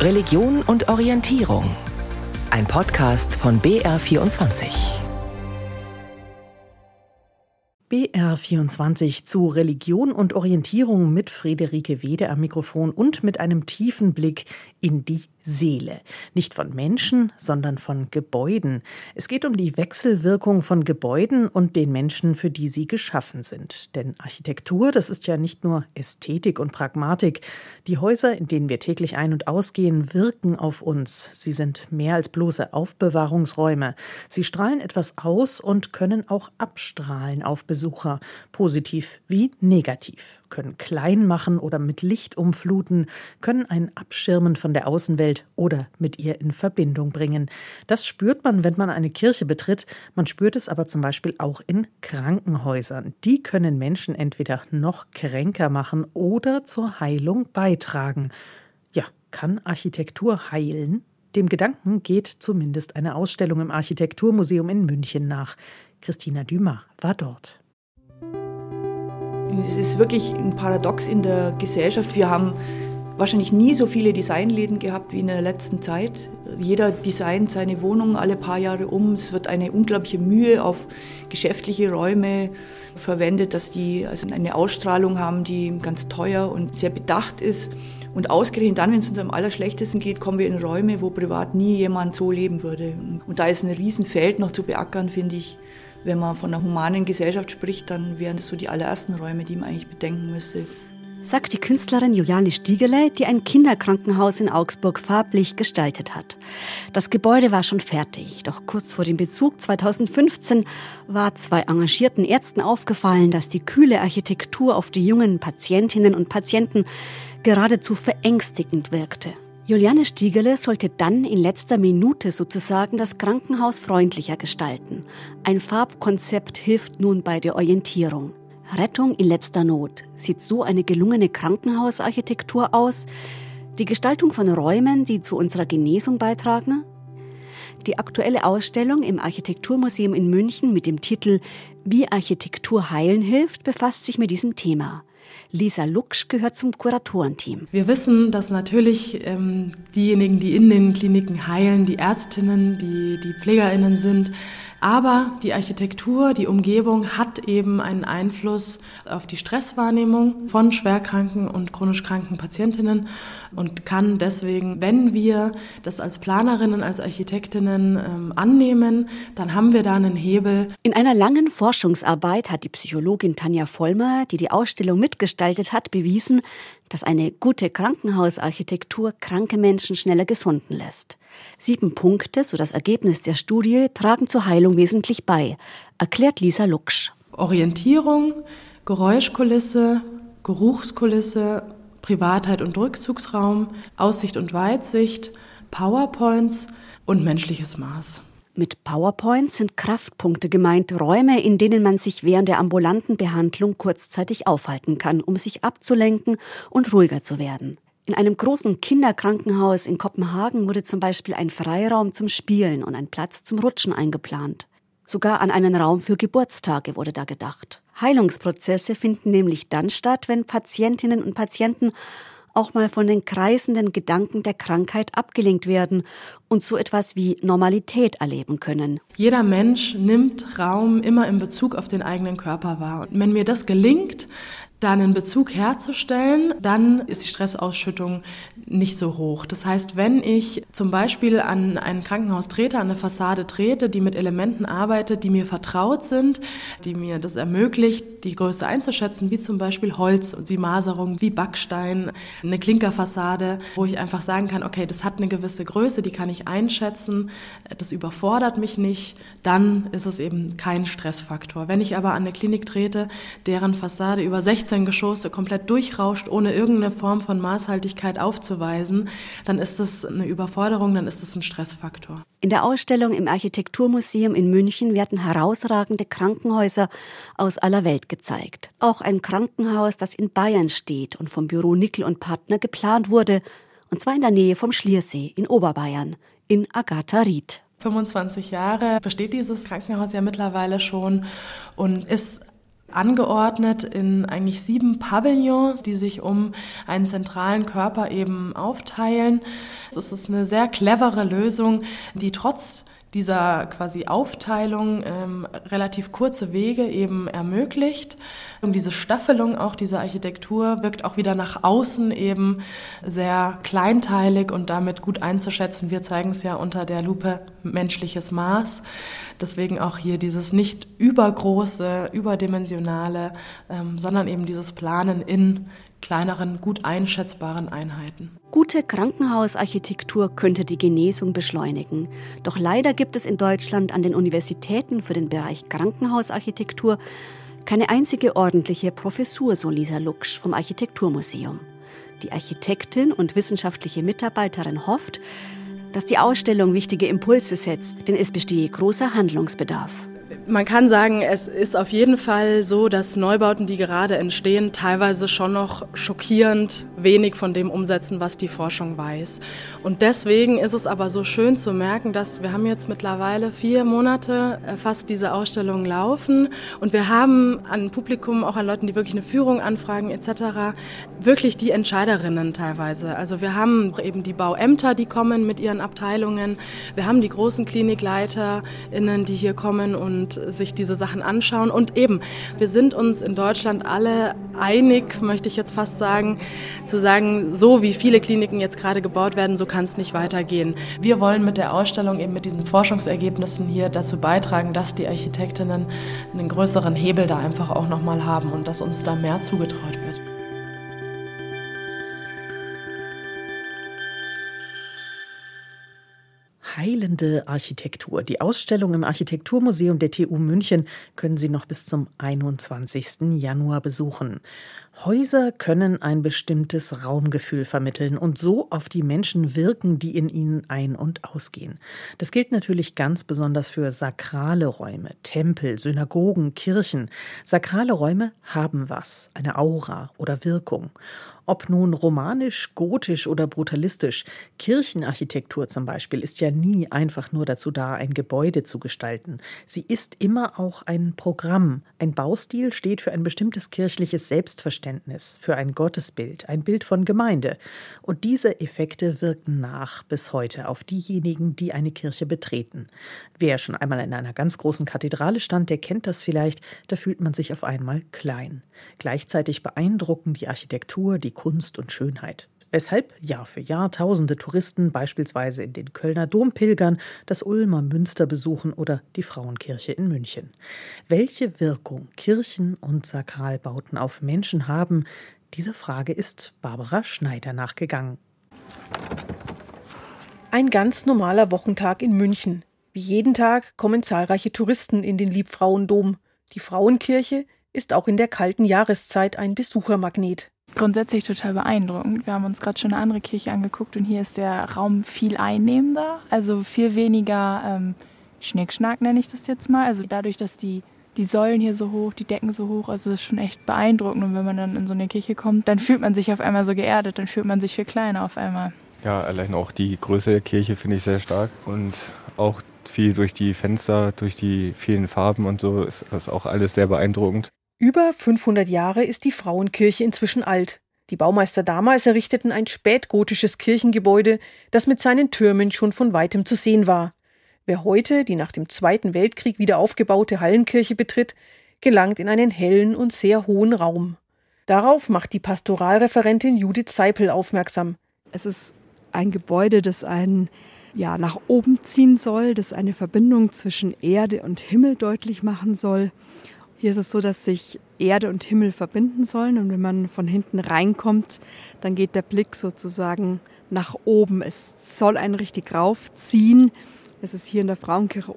Religion und Orientierung. Ein Podcast von BR24. BR24 zu Religion und Orientierung mit Friederike Wede am Mikrofon und mit einem tiefen Blick in die Seele. Nicht von Menschen, sondern von Gebäuden. Es geht um die Wechselwirkung von Gebäuden und den Menschen, für die sie geschaffen sind. Denn Architektur, das ist ja nicht nur Ästhetik und Pragmatik. Die Häuser, in denen wir täglich ein- und ausgehen, wirken auf uns. Sie sind mehr als bloße Aufbewahrungsräume. Sie strahlen etwas aus und können auch abstrahlen auf Besucher, positiv wie negativ, können klein machen oder mit Licht umfluten, können einen abschirmen von der Außenwelt oder mit ihr in Verbindung bringen. Das spürt man, wenn man eine Kirche betritt. Man spürt es aber zum Beispiel auch in Krankenhäusern. Die können Menschen entweder noch kränker machen oder zur Heilung beitragen. Ja, kann Architektur heilen? Dem Gedanken geht zumindest eine Ausstellung im Architekturmuseum in München nach. Christina Dümer war dort. Es ist wirklich ein Paradox in der Gesellschaft. Wir haben wahrscheinlich nie so viele Designläden gehabt wie in der letzten Zeit. Jeder designt seine Wohnung alle paar Jahre um. Es wird eine unglaubliche Mühe auf geschäftliche Räume verwendet, dass die also eine Ausstrahlung haben, die ganz teuer und sehr bedacht ist. Und ausgerechnet dann, wenn es uns am allerschlechtesten geht, kommen wir in Räume, wo privat nie jemand so leben würde. Und da ist ein Riesenfeld noch zu beackern, finde ich. Wenn man von einer humanen Gesellschaft spricht, dann wären das so die allerersten Räume, die man eigentlich bedenken müsste sagt die Künstlerin Juliane Stiegele, die ein Kinderkrankenhaus in Augsburg farblich gestaltet hat. Das Gebäude war schon fertig, doch kurz vor dem Bezug 2015 war zwei engagierten Ärzten aufgefallen, dass die kühle Architektur auf die jungen Patientinnen und Patienten geradezu verängstigend wirkte. Juliane Stiegele sollte dann in letzter Minute sozusagen das Krankenhaus freundlicher gestalten. Ein Farbkonzept hilft nun bei der Orientierung. Rettung in letzter Not. Sieht so eine gelungene Krankenhausarchitektur aus? Die Gestaltung von Räumen, die zu unserer Genesung beitragen? Die aktuelle Ausstellung im Architekturmuseum in München mit dem Titel Wie Architektur heilen hilft befasst sich mit diesem Thema. Lisa Luksch gehört zum Kuratorenteam. Wir wissen, dass natürlich ähm, diejenigen, die in den Kliniken heilen, die Ärztinnen, die, die Pflegerinnen sind, aber die Architektur, die Umgebung hat eben einen Einfluss auf die Stresswahrnehmung von schwerkranken und chronisch kranken Patientinnen und kann deswegen, wenn wir das als Planerinnen, als Architektinnen ähm, annehmen, dann haben wir da einen Hebel. In einer langen Forschungsarbeit hat die Psychologin Tanja Vollmer, die die Ausstellung mitgestaltet hat, bewiesen, dass eine gute Krankenhausarchitektur kranke Menschen schneller gesunden lässt. Sieben Punkte, so das Ergebnis der Studie, tragen zur Heilung wesentlich bei, erklärt Lisa Luksch. Orientierung, Geräuschkulisse, Geruchskulisse, Privatheit und Rückzugsraum, Aussicht und Weitsicht, PowerPoints und menschliches Maß. Mit PowerPoints sind Kraftpunkte gemeint, Räume, in denen man sich während der ambulanten Behandlung kurzzeitig aufhalten kann, um sich abzulenken und ruhiger zu werden. In einem großen Kinderkrankenhaus in Kopenhagen wurde zum Beispiel ein Freiraum zum Spielen und ein Platz zum Rutschen eingeplant. Sogar an einen Raum für Geburtstage wurde da gedacht. Heilungsprozesse finden nämlich dann statt, wenn Patientinnen und Patienten auch mal von den kreisenden Gedanken der Krankheit abgelenkt werden und so etwas wie Normalität erleben können. Jeder Mensch nimmt Raum immer in Bezug auf den eigenen Körper wahr. Und wenn mir das gelingt, da einen Bezug herzustellen, dann ist die Stressausschüttung nicht so hoch. Das heißt, wenn ich zum Beispiel an ein Krankenhaus trete, an eine Fassade trete, die mit Elementen arbeitet, die mir vertraut sind, die mir das ermöglicht, die Größe einzuschätzen, wie zum Beispiel Holz, die Maserung, wie Backstein, eine Klinkerfassade, wo ich einfach sagen kann, okay, das hat eine gewisse Größe, die kann ich einschätzen, das überfordert mich nicht, dann ist es eben kein Stressfaktor. Wenn ich aber an eine Klinik trete, deren Fassade über 60 16 Geschosse komplett durchrauscht, ohne irgendeine Form von Maßhaltigkeit aufzuweisen, dann ist das eine Überforderung, dann ist das ein Stressfaktor. In der Ausstellung im Architekturmuseum in München werden herausragende Krankenhäuser aus aller Welt gezeigt. Auch ein Krankenhaus, das in Bayern steht und vom Büro Nickel und Partner geplant wurde, und zwar in der Nähe vom Schliersee in Oberbayern, in Agatha Ried. 25 Jahre besteht dieses Krankenhaus ja mittlerweile schon und ist angeordnet in eigentlich sieben Pavillons, die sich um einen zentralen Körper eben aufteilen. Es ist eine sehr clevere Lösung, die trotz dieser quasi Aufteilung ähm, relativ kurze Wege eben ermöglicht. Und diese Staffelung auch dieser Architektur wirkt auch wieder nach außen eben sehr kleinteilig und damit gut einzuschätzen. Wir zeigen es ja unter der Lupe menschliches Maß. Deswegen auch hier dieses nicht übergroße, überdimensionale, ähm, sondern eben dieses Planen in kleineren, gut einschätzbaren Einheiten. Gute Krankenhausarchitektur könnte die Genesung beschleunigen. Doch leider gibt es in Deutschland an den Universitäten für den Bereich Krankenhausarchitektur keine einzige ordentliche Professur, so Lisa Luksch vom Architekturmuseum. Die Architektin und wissenschaftliche Mitarbeiterin hofft, dass die Ausstellung wichtige Impulse setzt, denn es bestehe großer Handlungsbedarf. Man kann sagen, es ist auf jeden Fall so, dass Neubauten, die gerade entstehen, teilweise schon noch schockierend wenig von dem umsetzen, was die Forschung weiß. Und deswegen ist es aber so schön zu merken, dass wir haben jetzt mittlerweile vier Monate äh, fast diese Ausstellung laufen und wir haben an Publikum, auch an Leuten, die wirklich eine Führung anfragen etc., wirklich die Entscheiderinnen teilweise. Also wir haben eben die Bauämter, die kommen mit ihren Abteilungen, wir haben die großen KlinikleiterInnen, die hier kommen und sich diese Sachen anschauen. Und eben, wir sind uns in Deutschland alle einig, möchte ich jetzt fast sagen, zu sagen, so wie viele Kliniken jetzt gerade gebaut werden, so kann es nicht weitergehen. Wir wollen mit der Ausstellung eben mit diesen Forschungsergebnissen hier dazu beitragen, dass die Architektinnen einen größeren Hebel da einfach auch nochmal haben und dass uns da mehr zugetraut wird. Heilende Architektur. Die Ausstellung im Architekturmuseum der TU München können Sie noch bis zum 21. Januar besuchen. Häuser können ein bestimmtes Raumgefühl vermitteln und so auf die Menschen wirken, die in ihnen ein- und ausgehen. Das gilt natürlich ganz besonders für sakrale Räume, Tempel, Synagogen, Kirchen. Sakrale Räume haben was, eine Aura oder Wirkung. Ob nun romanisch, gotisch oder brutalistisch, Kirchenarchitektur zum Beispiel ist ja nie einfach nur dazu da, ein Gebäude zu gestalten. Sie ist immer auch ein Programm. Ein Baustil steht für ein bestimmtes kirchliches Selbstverständnis, für ein Gottesbild, ein Bild von Gemeinde. Und diese Effekte wirken nach bis heute auf diejenigen, die eine Kirche betreten. Wer schon einmal in einer ganz großen Kathedrale stand, der kennt das vielleicht, da fühlt man sich auf einmal klein. Gleichzeitig beeindrucken die Architektur, die Kunst und Schönheit. Weshalb Jahr für Jahr tausende Touristen beispielsweise in den Kölner Dom pilgern, das Ulmer Münster besuchen oder die Frauenkirche in München. Welche Wirkung Kirchen und Sakralbauten auf Menschen haben, dieser Frage ist Barbara Schneider nachgegangen. Ein ganz normaler Wochentag in München. Wie jeden Tag kommen zahlreiche Touristen in den Liebfrauendom. Die Frauenkirche ist auch in der kalten Jahreszeit ein Besuchermagnet. Grundsätzlich total beeindruckend. Wir haben uns gerade schon eine andere Kirche angeguckt und hier ist der Raum viel einnehmender, also viel weniger ähm, Schnickschnack nenne ich das jetzt mal. Also dadurch, dass die, die Säulen hier so hoch, die Decken so hoch, also das ist schon echt beeindruckend. Und wenn man dann in so eine Kirche kommt, dann fühlt man sich auf einmal so geerdet, dann fühlt man sich viel kleiner auf einmal. Ja, allein auch die Größe der Kirche finde ich sehr stark und auch viel durch die Fenster, durch die vielen Farben und so ist das auch alles sehr beeindruckend. Über 500 Jahre ist die Frauenkirche inzwischen alt. Die Baumeister damals errichteten ein spätgotisches Kirchengebäude, das mit seinen Türmen schon von weitem zu sehen war. Wer heute die nach dem Zweiten Weltkrieg wieder aufgebaute Hallenkirche betritt, gelangt in einen hellen und sehr hohen Raum. Darauf macht die Pastoralreferentin Judith Seipel aufmerksam. Es ist ein Gebäude, das einen ja, nach oben ziehen soll, das eine Verbindung zwischen Erde und Himmel deutlich machen soll. Hier ist es so, dass sich Erde und Himmel verbinden sollen und wenn man von hinten reinkommt, dann geht der Blick sozusagen nach oben. Es soll einen richtig raufziehen. Es ist hier in der Frauenkirche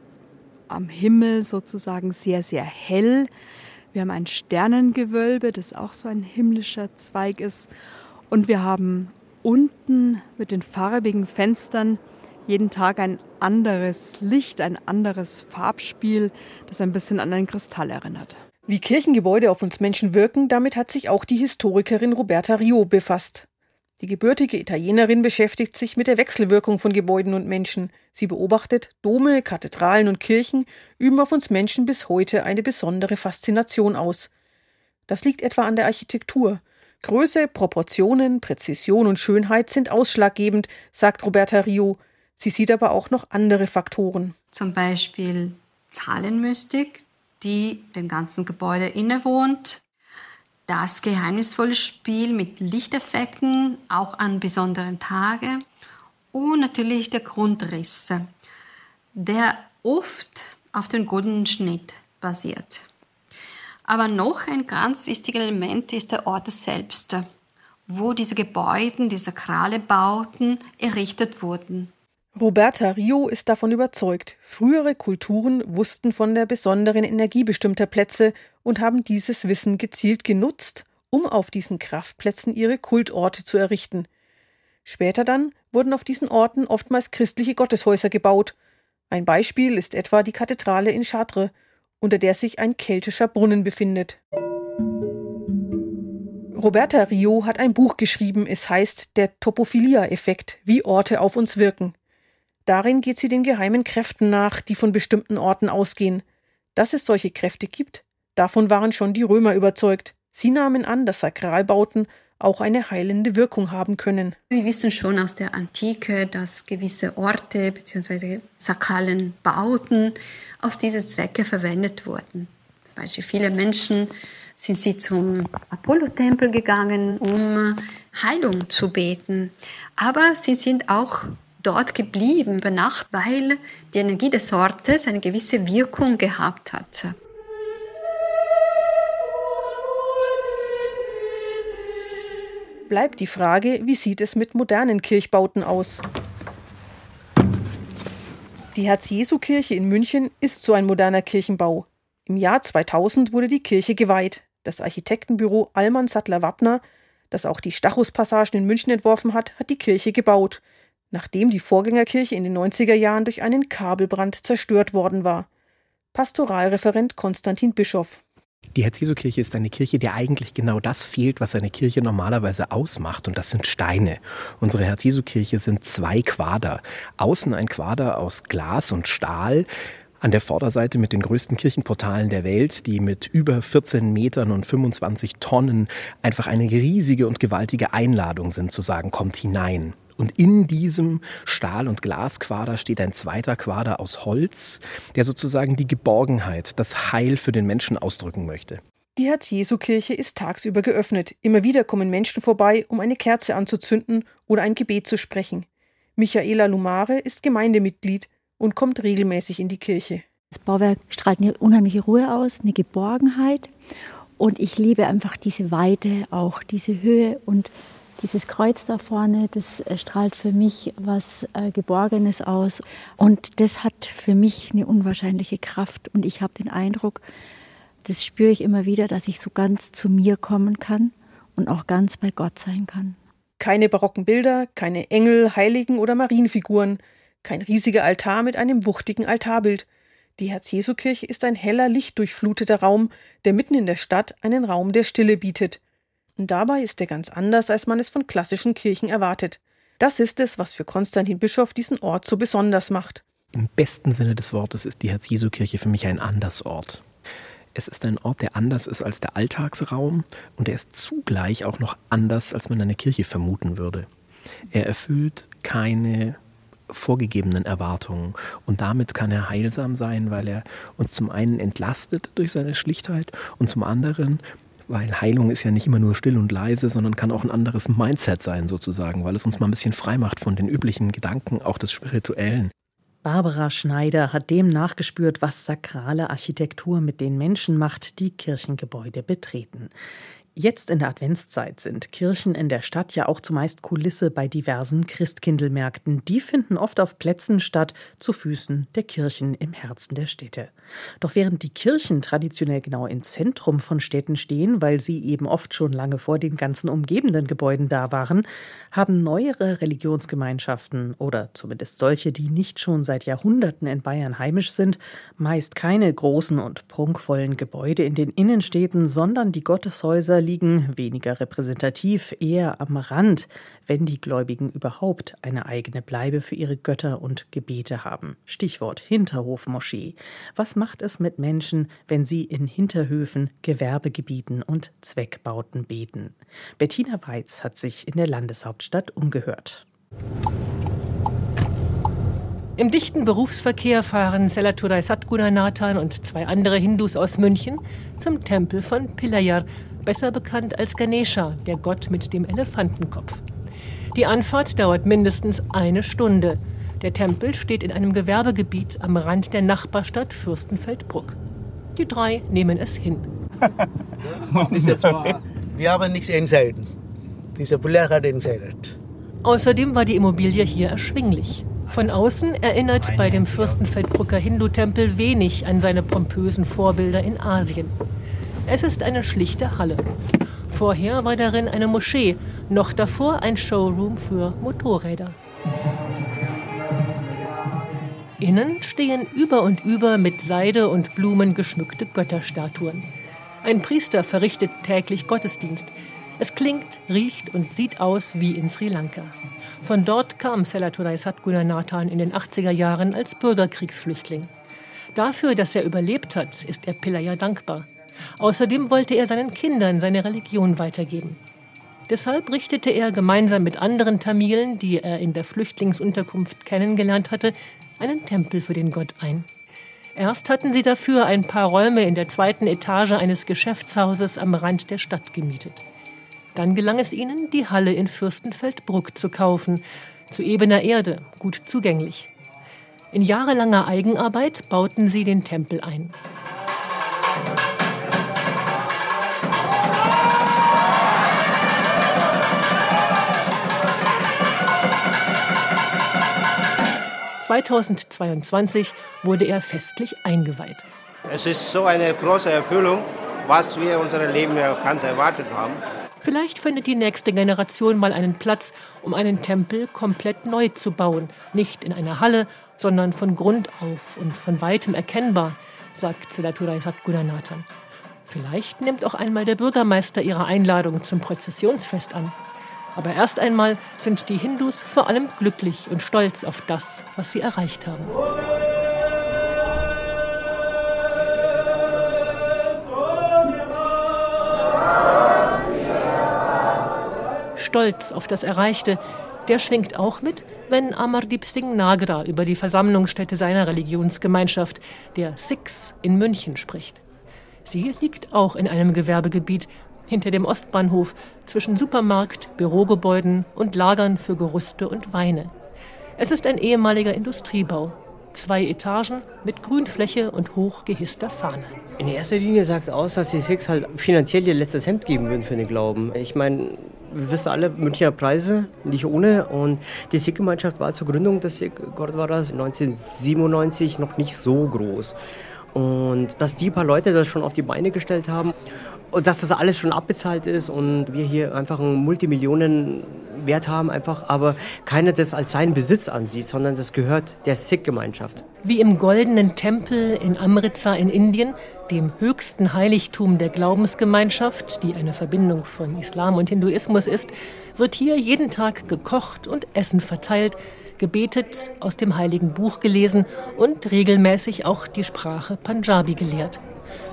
am Himmel sozusagen sehr, sehr hell. Wir haben ein Sternengewölbe, das auch so ein himmlischer Zweig ist. Und wir haben unten mit den farbigen Fenstern jeden Tag ein anderes Licht, ein anderes Farbspiel, das ein bisschen an einen Kristall erinnert. Wie Kirchengebäude auf uns Menschen wirken, damit hat sich auch die Historikerin Roberta Rio befasst. Die gebürtige Italienerin beschäftigt sich mit der Wechselwirkung von Gebäuden und Menschen. Sie beobachtet, Dome, Kathedralen und Kirchen üben auf uns Menschen bis heute eine besondere Faszination aus. Das liegt etwa an der Architektur. Größe, Proportionen, Präzision und Schönheit sind ausschlaggebend, sagt Roberta Rio. Sie sieht aber auch noch andere Faktoren. Zum Beispiel Zahlenmystik, die dem ganzen Gebäude innewohnt. Das geheimnisvolle Spiel mit Lichteffekten, auch an besonderen Tagen. Und natürlich der Grundriss, der oft auf den goldenen Schnitt basiert. Aber noch ein ganz wichtiges Element ist der Ort selbst, wo diese Gebäude, diese sakrale Bauten errichtet wurden. Roberta Rio ist davon überzeugt, frühere Kulturen wussten von der besonderen Energie bestimmter Plätze und haben dieses Wissen gezielt genutzt, um auf diesen Kraftplätzen ihre Kultorte zu errichten. Später dann wurden auf diesen Orten oftmals christliche Gotteshäuser gebaut. Ein Beispiel ist etwa die Kathedrale in Chartres, unter der sich ein keltischer Brunnen befindet. Roberta Rio hat ein Buch geschrieben, es heißt Der Topophilia-Effekt, wie Orte auf uns wirken. Darin geht sie den geheimen Kräften nach, die von bestimmten Orten ausgehen. Dass es solche Kräfte gibt, davon waren schon die Römer überzeugt. Sie nahmen an, dass Sakralbauten auch eine heilende Wirkung haben können. Wir wissen schon aus der Antike, dass gewisse Orte bzw. sakralen Bauten aus diesen Zwecke verwendet wurden. Zum Beispiel viele Menschen sind sie zum Apollo-Tempel gegangen, um Heilung zu beten. Aber sie sind auch dort geblieben über Nacht, weil die Energie des Ortes eine gewisse Wirkung gehabt hat. Bleibt die Frage, wie sieht es mit modernen Kirchbauten aus? Die Herz-Jesu-Kirche in München ist so ein moderner Kirchenbau. Im Jahr 2000 wurde die Kirche geweiht. Das Architektenbüro Allmann Sattler Wappner, das auch die Stachus-Passagen in München entworfen hat, hat die Kirche gebaut nachdem die Vorgängerkirche in den 90er Jahren durch einen Kabelbrand zerstört worden war. Pastoralreferent Konstantin Bischoff. Die Herz-Jesu-Kirche ist eine Kirche, der eigentlich genau das fehlt, was eine Kirche normalerweise ausmacht, und das sind Steine. Unsere Herz-Jesu-Kirche sind zwei Quader. Außen ein Quader aus Glas und Stahl, an der Vorderseite mit den größten Kirchenportalen der Welt, die mit über 14 Metern und 25 Tonnen einfach eine riesige und gewaltige Einladung sind, zu sagen, kommt hinein. Und in diesem Stahl- und Glasquader steht ein zweiter Quader aus Holz, der sozusagen die Geborgenheit, das Heil für den Menschen ausdrücken möchte. Die Herz-Jesu-Kirche ist tagsüber geöffnet. Immer wieder kommen Menschen vorbei, um eine Kerze anzuzünden oder ein Gebet zu sprechen. Michaela Lumare ist Gemeindemitglied und kommt regelmäßig in die Kirche. Das Bauwerk strahlt eine unheimliche Ruhe aus, eine Geborgenheit. Und ich liebe einfach diese Weite, auch diese Höhe und dieses Kreuz da vorne, das äh, strahlt für mich was äh, Geborgenes aus. Und das hat für mich eine unwahrscheinliche Kraft. Und ich habe den Eindruck, das spüre ich immer wieder, dass ich so ganz zu mir kommen kann und auch ganz bei Gott sein kann. Keine barocken Bilder, keine Engel, Heiligen oder Marienfiguren, kein riesiger Altar mit einem wuchtigen Altarbild. Die Herz-Jesu-Kirche ist ein heller, lichtdurchfluteter Raum, der mitten in der Stadt einen Raum der Stille bietet. Dabei ist er ganz anders, als man es von klassischen Kirchen erwartet. Das ist es, was für Konstantin Bischof diesen Ort so besonders macht. Im besten Sinne des Wortes ist die Herz-Jesu-Kirche für mich ein Andersort. Es ist ein Ort, der anders ist als der Alltagsraum und er ist zugleich auch noch anders, als man eine Kirche vermuten würde. Er erfüllt keine vorgegebenen Erwartungen und damit kann er heilsam sein, weil er uns zum einen entlastet durch seine Schlichtheit und zum anderen weil Heilung ist ja nicht immer nur still und leise, sondern kann auch ein anderes Mindset sein sozusagen, weil es uns mal ein bisschen frei macht von den üblichen Gedanken, auch des Spirituellen. Barbara Schneider hat dem nachgespürt, was sakrale Architektur mit den Menschen macht, die Kirchengebäude betreten. Jetzt in der Adventszeit sind Kirchen in der Stadt ja auch zumeist Kulisse bei diversen Christkindlmärkten. Die finden oft auf Plätzen statt, zu Füßen der Kirchen im Herzen der Städte. Doch während die Kirchen traditionell genau im Zentrum von Städten stehen, weil sie eben oft schon lange vor den ganzen umgebenden Gebäuden da waren, haben neuere Religionsgemeinschaften oder zumindest solche, die nicht schon seit Jahrhunderten in Bayern heimisch sind, meist keine großen und prunkvollen Gebäude in den Innenstädten, sondern die Gotteshäuser liegen weniger repräsentativ, eher am Rand, wenn die Gläubigen überhaupt eine eigene Bleibe für ihre Götter und Gebete haben. Stichwort Hinterhofmoschee. Was macht es mit Menschen, wenn sie in Hinterhöfen, Gewerbegebieten und Zweckbauten beten? Bettina Weiz hat sich in der Landeshauptstadt umgehört. Im dichten Berufsverkehr fahren Selaturai Satgunanathan und zwei andere Hindus aus München zum Tempel von Pilayar, besser bekannt als Ganesha, der Gott mit dem Elefantenkopf. Die Anfahrt dauert mindestens eine Stunde. Der Tempel steht in einem Gewerbegebiet am Rand der Nachbarstadt Fürstenfeldbruck. Die drei nehmen es hin. Wir haben nichts entscheiden. Dieser Pilar hat entscheidet. Außerdem war die Immobilie hier erschwinglich. Von außen erinnert bei dem Fürstenfeldbrucker Hindu-Tempel wenig an seine pompösen Vorbilder in Asien. Es ist eine schlichte Halle. Vorher war darin eine Moschee, noch davor ein Showroom für Motorräder. Innen stehen über und über mit Seide und Blumen geschmückte Götterstatuen. Ein Priester verrichtet täglich Gottesdienst. Es klingt, riecht und sieht aus wie in Sri Lanka. Von dort kam Selaturai Satgunanathan in den 80er Jahren als Bürgerkriegsflüchtling. Dafür, dass er überlebt hat, ist er Pillaya dankbar. Außerdem wollte er seinen Kindern seine Religion weitergeben. Deshalb richtete er gemeinsam mit anderen Tamilen, die er in der Flüchtlingsunterkunft kennengelernt hatte, einen Tempel für den Gott ein. Erst hatten sie dafür ein paar Räume in der zweiten Etage eines Geschäftshauses am Rand der Stadt gemietet. Dann gelang es ihnen, die Halle in Fürstenfeldbruck zu kaufen, zu ebener Erde, gut zugänglich. In jahrelanger Eigenarbeit bauten sie den Tempel ein. ...2022 wurde er festlich eingeweiht. Es ist so eine große Erfüllung, was wir in unserem Leben ganz erwartet haben. Vielleicht findet die nächste Generation mal einen Platz, um einen Tempel komplett neu zu bauen. Nicht in einer Halle, sondern von Grund auf und von weitem erkennbar, sagt Selaturai Satgunanathan. Vielleicht nimmt auch einmal der Bürgermeister ihre Einladung zum Prozessionsfest an. Aber erst einmal sind die Hindus vor allem glücklich und stolz auf das, was sie erreicht haben. Stolz auf das Erreichte, der schwingt auch mit, wenn Amardeep Singh Nagra über die Versammlungsstätte seiner Religionsgemeinschaft, der Sikhs, in München spricht. Sie liegt auch in einem Gewerbegebiet hinter dem Ostbahnhof zwischen Supermarkt, Bürogebäuden und Lagern für Gerüste und Weine. Es ist ein ehemaliger Industriebau. Zwei Etagen mit Grünfläche und hochgehisster Fahne. In erster Linie sagt es aus, dass die Sikhs halt finanziell ihr letztes Hemd geben würden für den Glauben. Ich meine, wir wissen alle, Münchner Preise, nicht ohne. Und die Sikh-Gemeinschaft war zur Gründung des Sikh-Gurdwaras 1997 noch nicht so groß. Und dass die paar Leute das schon auf die Beine gestellt haben und dass das alles schon abbezahlt ist und wir hier einfach einen Multimillionenwert haben, einfach, aber keiner das als seinen Besitz ansieht, sondern das gehört der Sikh-Gemeinschaft. Wie im goldenen Tempel in Amritsar in Indien, dem höchsten Heiligtum der Glaubensgemeinschaft, die eine Verbindung von Islam und Hinduismus ist, wird hier jeden Tag gekocht und Essen verteilt, gebetet, aus dem heiligen Buch gelesen und regelmäßig auch die Sprache Punjabi gelehrt.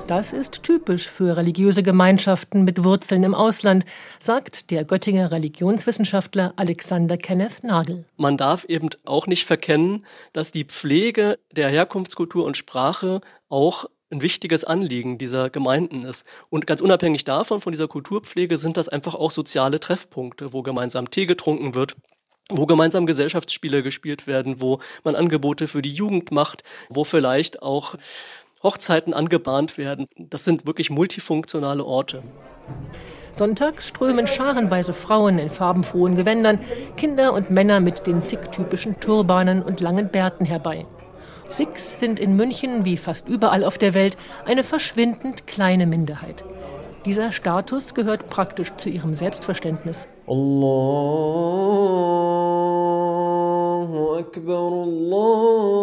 Das ist typisch für religiöse Gemeinschaften mit Wurzeln im Ausland, sagt der Göttinger Religionswissenschaftler Alexander Kenneth Nagel. Man darf eben auch nicht verkennen, dass die Pflege der Herkunftskultur und Sprache auch ein wichtiges Anliegen dieser Gemeinden ist. Und ganz unabhängig davon, von dieser Kulturpflege, sind das einfach auch soziale Treffpunkte, wo gemeinsam Tee getrunken wird, wo gemeinsam Gesellschaftsspiele gespielt werden, wo man Angebote für die Jugend macht, wo vielleicht auch Hochzeiten angebahnt werden. Das sind wirklich multifunktionale Orte. Sonntags strömen scharenweise Frauen in farbenfrohen Gewändern, Kinder und Männer mit den Sikh-typischen Turbanen und langen Bärten herbei. Sikhs sind in München wie fast überall auf der Welt eine verschwindend kleine Minderheit. Dieser Status gehört praktisch zu ihrem Selbstverständnis. Allahu Allahu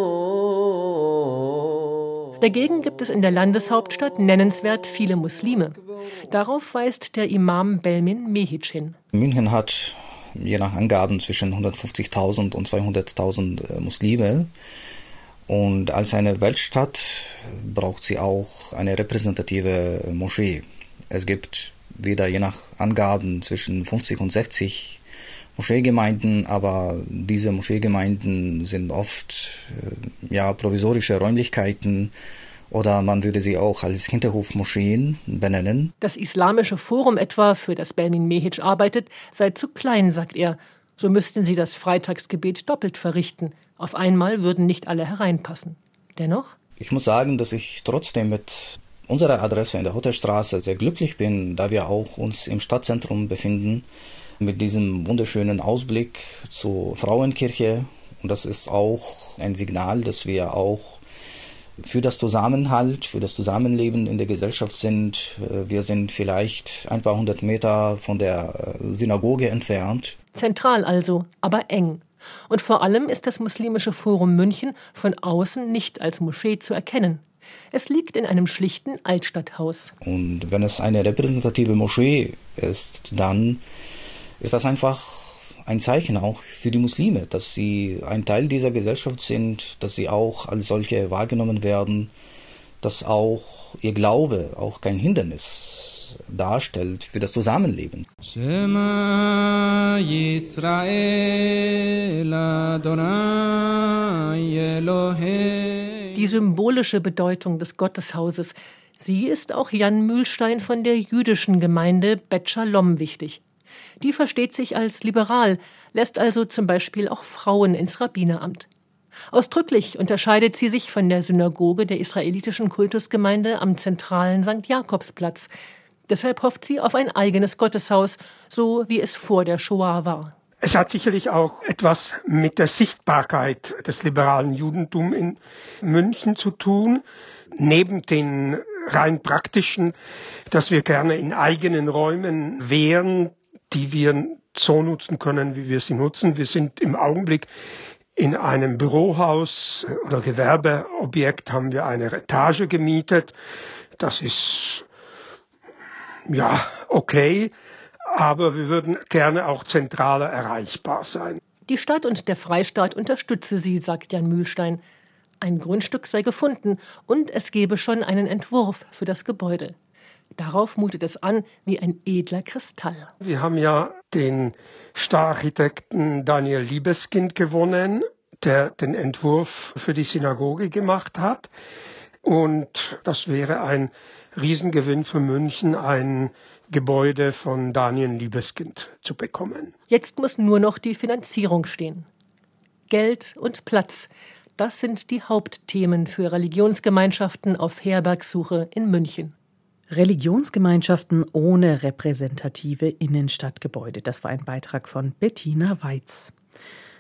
Dagegen gibt es in der Landeshauptstadt nennenswert viele Muslime. Darauf weist der Imam Belmin Mehic hin. München hat je nach Angaben zwischen 150.000 und 200.000 äh, Muslime. Und als eine Weltstadt braucht sie auch eine repräsentative Moschee. Es gibt wieder je nach Angaben zwischen 50 und 60 Moscheegemeinden, aber diese Moscheegemeinden sind oft äh, ja provisorische Räumlichkeiten oder man würde sie auch als Hinterhofmoscheen benennen. Das Islamische Forum etwa, für das Belmin Mehic arbeitet, sei zu klein, sagt er. So müssten sie das Freitagsgebet doppelt verrichten. Auf einmal würden nicht alle hereinpassen. Dennoch? Ich muss sagen, dass ich trotzdem mit unserer Adresse in der Hotelstraße sehr glücklich bin, da wir auch uns im Stadtzentrum befinden, mit diesem wunderschönen Ausblick zur Frauenkirche. Und das ist auch ein Signal, dass wir auch für das Zusammenhalt, für das Zusammenleben in der Gesellschaft sind. Äh, wir sind vielleicht ein paar hundert Meter von der äh, Synagoge entfernt. Zentral also, aber eng. Und vor allem ist das Muslimische Forum München von außen nicht als Moschee zu erkennen. Es liegt in einem schlichten Altstadthaus. Und wenn es eine repräsentative Moschee ist, dann ist das einfach ein Zeichen auch für die Muslime, dass sie ein Teil dieser Gesellschaft sind, dass sie auch als solche wahrgenommen werden, dass auch ihr Glaube auch kein Hindernis darstellt für das Zusammenleben. Die symbolische Bedeutung des Gotteshauses, sie ist auch Jan Mühlstein von der jüdischen Gemeinde Bet Shalom wichtig. Die versteht sich als liberal, lässt also zum Beispiel auch Frauen ins Rabbineramt. Ausdrücklich unterscheidet sie sich von der Synagoge der israelitischen Kultusgemeinde am zentralen St. Jakobsplatz. Deshalb hofft sie auf ein eigenes Gotteshaus, so wie es vor der Shoah war. Es hat sicherlich auch etwas mit der Sichtbarkeit des liberalen Judentums in München zu tun. Neben den rein praktischen, dass wir gerne in eigenen Räumen wären, die wir so nutzen können, wie wir sie nutzen. Wir sind im Augenblick in einem Bürohaus oder Gewerbeobjekt haben wir eine Etage gemietet. Das ist ja okay, aber wir würden gerne auch zentraler erreichbar sein. Die Stadt und der Freistaat unterstütze sie, sagt Jan Mühlstein. Ein Grundstück sei gefunden und es gebe schon einen Entwurf für das Gebäude. Darauf mutet es an wie ein edler Kristall. Wir haben ja den Stararchitekten Daniel Liebeskind gewonnen, der den Entwurf für die Synagoge gemacht hat. Und das wäre ein Riesengewinn für München, ein Gebäude von Daniel Liebeskind zu bekommen. Jetzt muss nur noch die Finanzierung stehen. Geld und Platz, das sind die Hauptthemen für Religionsgemeinschaften auf Herbergsuche in München. Religionsgemeinschaften ohne repräsentative Innenstadtgebäude. Das war ein Beitrag von Bettina Weiz.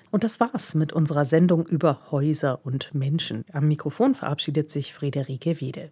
Und das war's mit unserer Sendung über Häuser und Menschen. Am Mikrofon verabschiedet sich Friederike Wede.